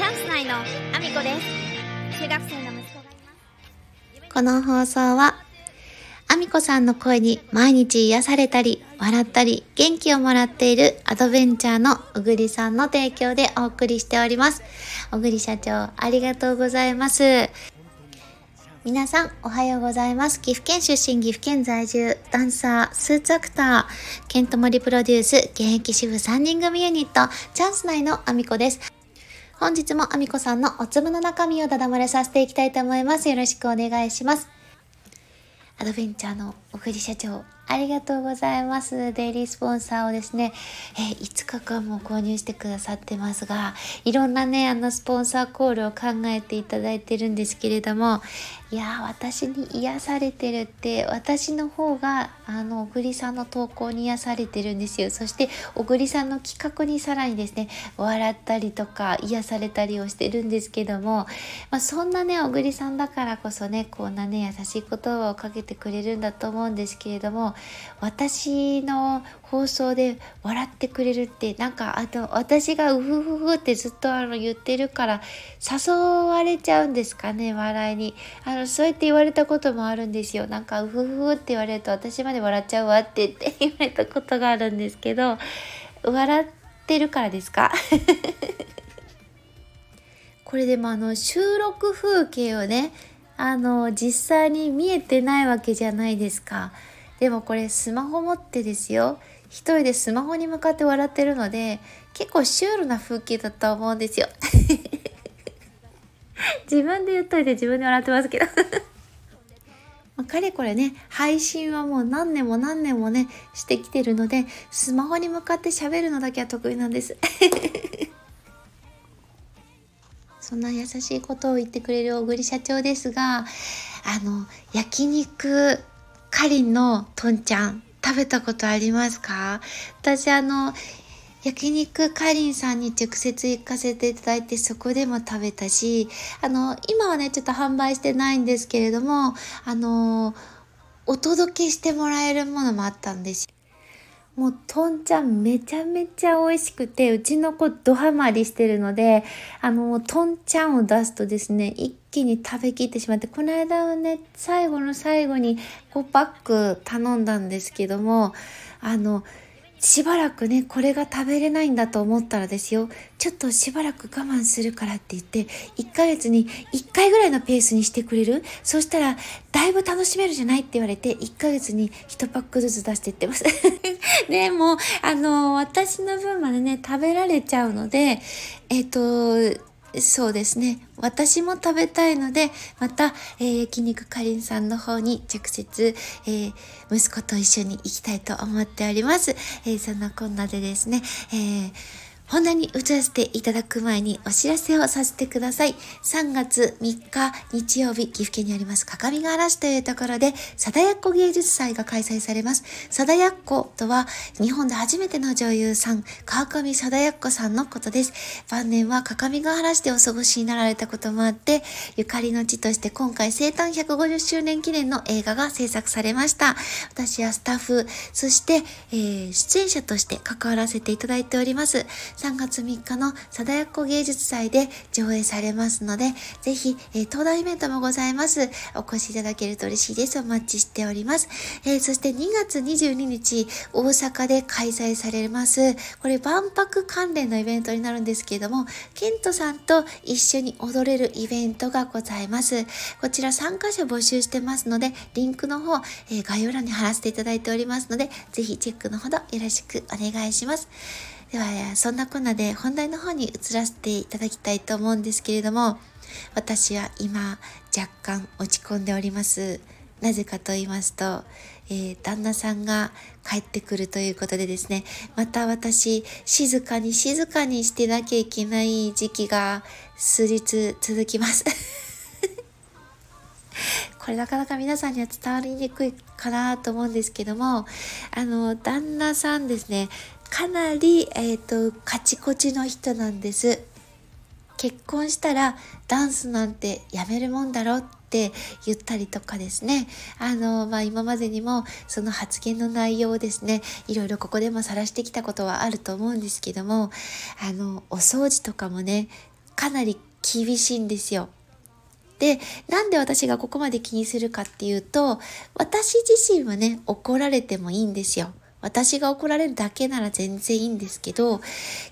チャンス内のアミコです中学生の息子がいますこの放送は、アミコさんの声に毎日癒されたり、笑ったり、元気をもらっているアドベンチャーの小栗さんの提供でお送りしております。小栗社長、ありがとうございます。皆さん、おはようございます。岐阜県出身、岐阜県在住、ダンサー、スーツアクター、ケントモリプロデュース、現役主婦3人組ユニット、チャンス内のアミコです。本日もアミコさんのお粒の中身をダダ漏れさせていきたいと思います。よろしくお願いします。アドベンチャーの小栗社長、ありがとうございます。デイリースポンサーをですね、え5日間も購入してくださってますが、いろんなね、あの、スポンサーコールを考えていただいてるんですけれども、いやー、私に癒されてるって、私の方が、あの、小栗さんの投稿に癒されてるんですよ。そして、小栗さんの企画にさらにですね、笑ったりとか、癒されたりをしてるんですけども、まあ、そんなね、小栗さんだからこそね、こんなね、優しい言葉をかけてくれるんだと思思うんですけれども、私の放送で笑ってくれるって、なんか、あと、私がうふふふってずっとあの言ってるから、誘われちゃうんですかね、笑いに。あの、そうやって言われたこともあるんですよ。なんか、うふふふって言われると、私まで笑っちゃうわって言って言われたことがあるんですけど、笑ってるからですか？これでもあの収録風景をねあの実際に見えてないわけじゃないですか。でもこれスマホ持ってですよ。一人でスマホに向かって笑ってるので結構シュールな風景だと思うんですよ。自分で言っといて自分で笑ってますけど。まかれこれね配信はもう何年も何年もねしてきてるのでスマホに向かって喋るのだけは得意なんです。そんな優しいことを言ってくれる小栗社長ですが、あの、焼肉かりんのとんちゃん、食べたことありますか？私あの、焼肉かりんさんに直接行かせていただいてそこでも食べたし、あの、今はね、ちょっと販売してないんですけれども、あの、お届けしてもらえるものもあったんですよ。もうとんちゃんめちゃめちゃ美味しくてうちの子ドハマりしてるのであのとんちゃんを出すとですね一気に食べきってしまってこの間はね最後の最後に5パック頼んだんですけどもあのしばらくねこれが食べれないんだと思ったらですよ。ちょっとしばらく我慢するからって言って1ヶ月に1回ぐらいのペースにしてくれる？そしたらだいぶ楽しめるじゃないって言われて1ヶ月に1パックずつ出していってます。でもあの私の分までね食べられちゃうのでえっ、とそうですね。私も食べたいので、また、えー焼肉かりんさんの方に直接、えー息子と一緒に行きたいと思っております。えーそんなこんなでですね、えー本題に移らせていただく前にお知らせをさせてください。3月3日日曜日、岐阜県にあります、各務原市というところで、貞奴芸術祭が開催されます。貞奴とは、日本で初めての女優さん、川上貞奴さんのことです。晩年は各務原市でお過ごしになられたこともあって、ゆかりの地として今回生誕150周年記念の映画が制作されました。私はスタッフ、そして、えー出演者として関わらせていただいております。3月3日の貞奴芸術祭で上映されますので、ぜひ、えー登壇イベントもございます。お越しいただけると嬉しいです。お待ちしております。えーそして2月22日、大阪で開催されます。これ万博関連のイベントになるんですけれども、ケントさんと一緒に踊れるイベントがございます。こちら参加者募集してますので、リンクの方、えー概要欄に貼らせていただいておりますので、ぜひチェックのほどよろしくお願いします。では、そんなこんなで本題の方に移らせていただきたいと思うんですけれども、私は今若干落ち込んでおります。なぜかと言いますと、えー旦那さんが帰ってくるということでですね、また私、静かに静かにしてなきゃいけない時期が数日続きます。これなかなか皆さんには伝わりにくいかなと思うんですけども、あの、旦那さんですね、かなり、えっ、と、カチコチの人なんです。結婚したらダンスなんてやめるもんだろって言ったりとかですね。あの、まあ、今までにもその発言の内容をですね、いろいろここでも晒してきたことはあると思うんですけども、あの、お掃除とかもね、かなり厳しいんですよ。で、なんで私がここまで気にするかっていうと、私自身はね、怒られてもいいんですよ。私が怒られるだけなら全然いいんですけど、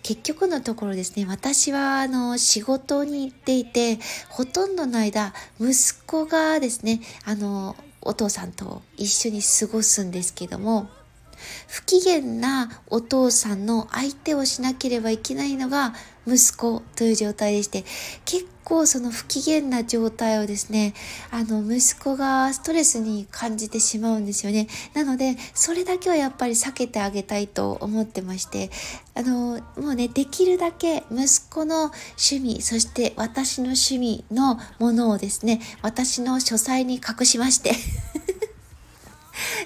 結局のところですね、私はあの仕事に行っていて、ほとんどの間、息子がですね、あの、お父さんと一緒に過ごすんですけども、不機嫌なお父さんの相手をしなければいけないのが息子という状態でして、結構その不機嫌な状態をですね、あの、息子がストレスに感じてしまうんですよね。なので、それだけはやっぱり避けてあげたいと思ってまして、あの、もうね、できるだけ息子の趣味、そして私の趣味のものをですね、私の書斎に隠しまして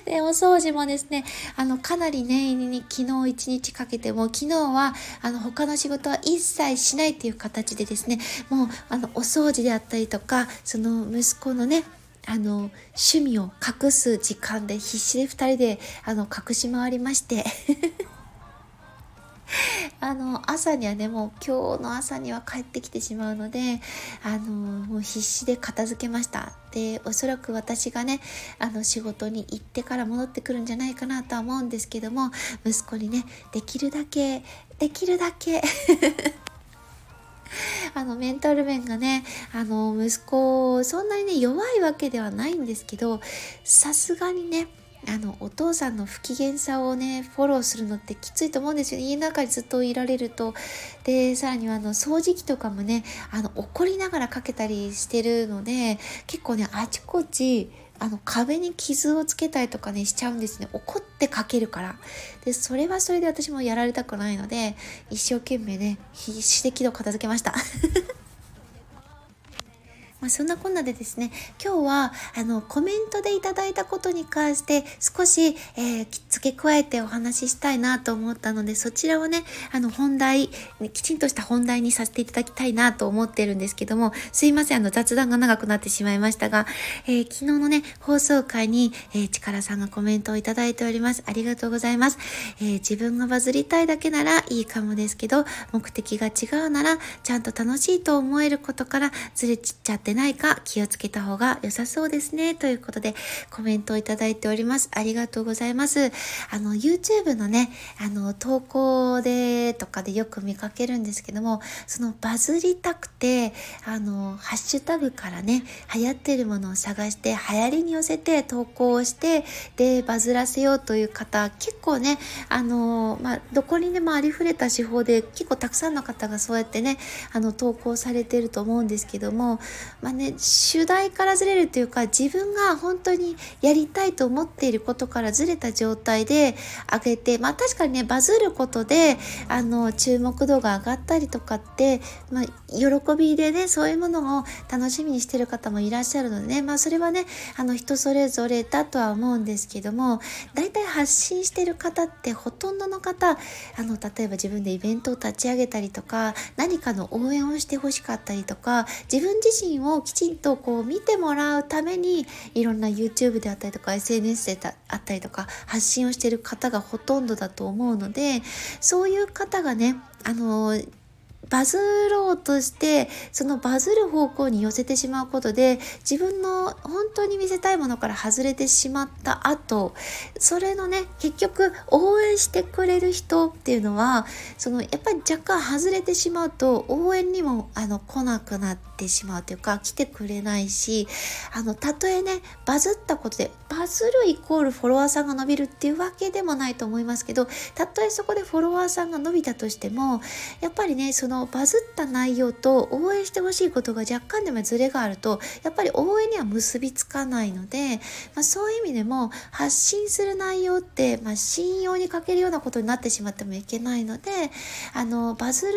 で、お掃除もですね、あの、かなり念入りに昨日一日かけても、昨日は、あの、他の仕事は一切しないという形でですね、もう、あの、お掃除であったりとか、その息子のね、あの、趣味を隠す時間で必死で2人で、あの、隠し回りまして。あの朝にはねもう今日の朝には帰ってきてしまうのであのもう必死で片付けました。でおそらく私がねあの仕事に行ってから戻ってくるんじゃないかなとは思うんですけども息子にねできるだけできるだけ あのメンタル面がねあの息子そんなにね弱いわけではないんですけどさすがにねあのお父さんの不機嫌さをねフォローするのってきついと思うんですよ、ね、家の中にずっといられると。でさらにはあの掃除機とかもねあの怒りながらかけたりしてるので結構ねあちこちあの壁に傷をつけたりとかねしちゃうんですね。怒ってかけるから。でそれはそれで私もやられたくないので一生懸命ね必死で木戸片付けました。まあ、そんなこんなでですね、今日はあのコメントでいただいたことに関して少し、えー、付け加えてお話ししたいなと思ったので、そちらをね、あの本題、きちんとした本題にさせていただきたいなと思ってるんですけども、すいません、あの雑談が長くなってしまいましたが、えー、昨日のね、放送回に、えー、力さんがコメントをいただいております。ありがとうございます。えー、自分がバズりたいだけならいいかもですけど、目的が違うなら、ちゃんと楽しいと思えることからずれちっちゃっててないか気をつけた方が良さそうですね。ということでコメントをいただいております。ありがとうございます。あの、YouTube のね、あの、投稿でとかでよく見かけるんですけども、そのバズりたくて、あの、ハッシュタグからね、流行ってるものを探して、流行りに寄せて投稿をして、で、バズらせようという方、結構ね、あの、まあ、どこにでもありふれた手法で、結構たくさんの方がそうやってね、あの、投稿されてると思うんですけども、まあね、主題からずれるというか自分が本当にやりたいと思っていることからずれた状態で上げて、まあ確かにね、バズることで、あの、注目度が上がったりとかって、まあ、喜びでね、そういうものを楽しみにしてる方もいらっしゃるのでね、まあそれはね、あの、人それぞれだとは思うんですけども、大体発信してる方ってほとんどの方、あの、例えば自分でイベントを立ち上げたりとか、何かの応援をしてほしかったりとか、自分自身ををきちんとこう見てもらうためにいろんな YouTube であったりとか SNS であったりとか発信をしている方がほとんどだと思うのでそういう方がねあのバズろうとしてそのバズる方向に寄せてしまうことで自分の本当に見せたいものから外れてしまった後それのね結局応援してくれる人っていうのはそのやっぱり若干外れてしまうと応援にもあの来なくなっててしまうというか来てくれないしあのたとえねバズったことでバズるイコールフォロワーさんが伸びるっていうわけでもないと思いますけどたとえそこでフォロワーさんが伸びたとしてもやっぱりねそのバズった内容と応援してほしいことが若干でもズレがあるとやっぱり応援には結びつかないので、まあ、そういう意味でも発信する内容って、まあ、信用に欠けるようなことになってしまってもいけないのであのバズる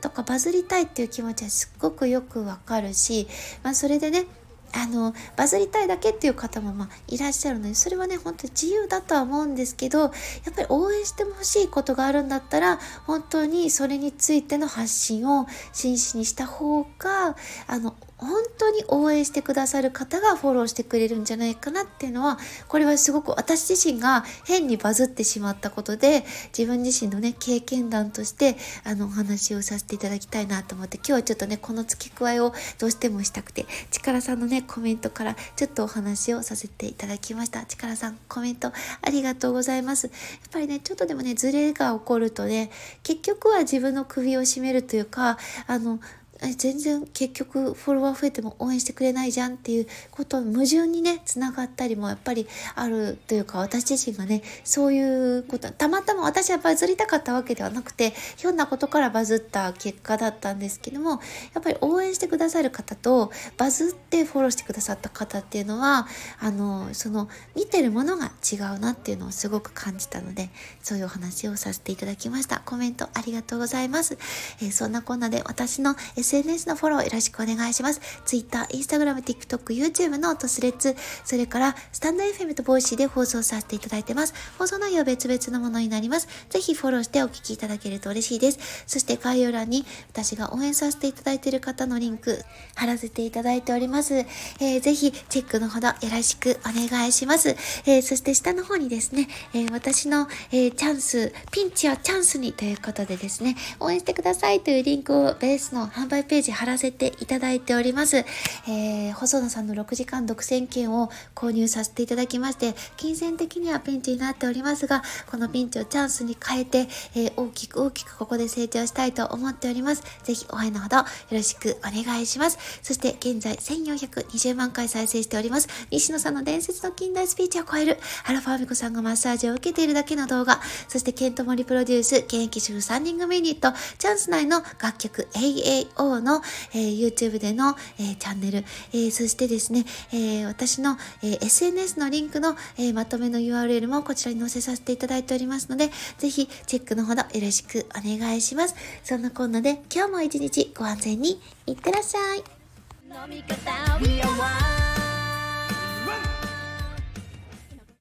とかバズりたいっていう気持ちはすっごくよくわかるし、まあ、それでねあのバズりたいだけっていう方もまあいらっしゃるのでそれはね本当に自由だとは思うんですけどやっぱり応援してほしいことがあるんだったら本当にそれについての発信を真摯にした方があの本当に応援してくださる方がフォローしてくれるんじゃないかなっていうのはこれはすごく私自身が変にバズってしまったことで自分自身のね経験談としてあのお話をさせていただきたいなと思って今日はちょっとねこの付け加えをどうしてもしたくて力さんのねコメントからちょっとお話をさせていただきました。力さんコメントありがとうございます。やっぱりねちょっとでもねズレが起こるとね結局は自分の首を絞めるというかあの全然結局フォロワー増えても応援してくれないじゃんっていうこと矛盾にねつながったりもやっぱりあるというか私自身がねそういうこと。たまたま私はバズりたかったわけではなくてひょんなことからバズった結果だったんですけどもやっぱり応援してくださる方とバズってフォローしてくださった方っていうのはあのその見てるものが違うなっていうのをすごく感じたのでそういうお話をさせていただきました。コメントありがとうございます、えー、そんなこんなで私の SNS のフォローよろしくお願いします。Twitter、Instagram、TikTok、YouTube のと Threads、それからスタンド FM と Voicy で放送させていただいてます。放送内容は別々のものになります。ぜひフォローしてお聞きいただけると嬉しいです。そして概要欄に私が応援させていただいている方のリンク貼らせていただいております。えー、ぜひチェックのほどよろしくお願いします。えー、そして下の方にですね、えー、私の、えー、チャンス、ピンチをチャンスにということでですね、応援してくださいというリンクをベースの販売売ページ貼らせていただいております。えー、細野さんの6時間独占券を購入させていただきまして、金銭的にはピンチになっておりますが、このピンチをチャンスに変えて、えー、大きく大きくここで成長したいと思っております。ぜひ応援のほどよろしくお願いします。そして現在1420万回再生しております。西野さんの伝説の近代スピーチを超える、アラファーミコさんがマッサージを受けているだけの動画、そしてケントモリプロデュース、現役主婦3人組ユニット、チャンス内の楽曲 AAO の、えー、YouTube での、えー、チャンネル、えー、そしてですね、え私の、え SNS のリンクの、えまとめの URL もこちらに載せさせていただいておりますので、ぜひチェックのほどよろしくお願いします。そんなこんなで今日も一日ご安全にいってらっしゃい。飲み方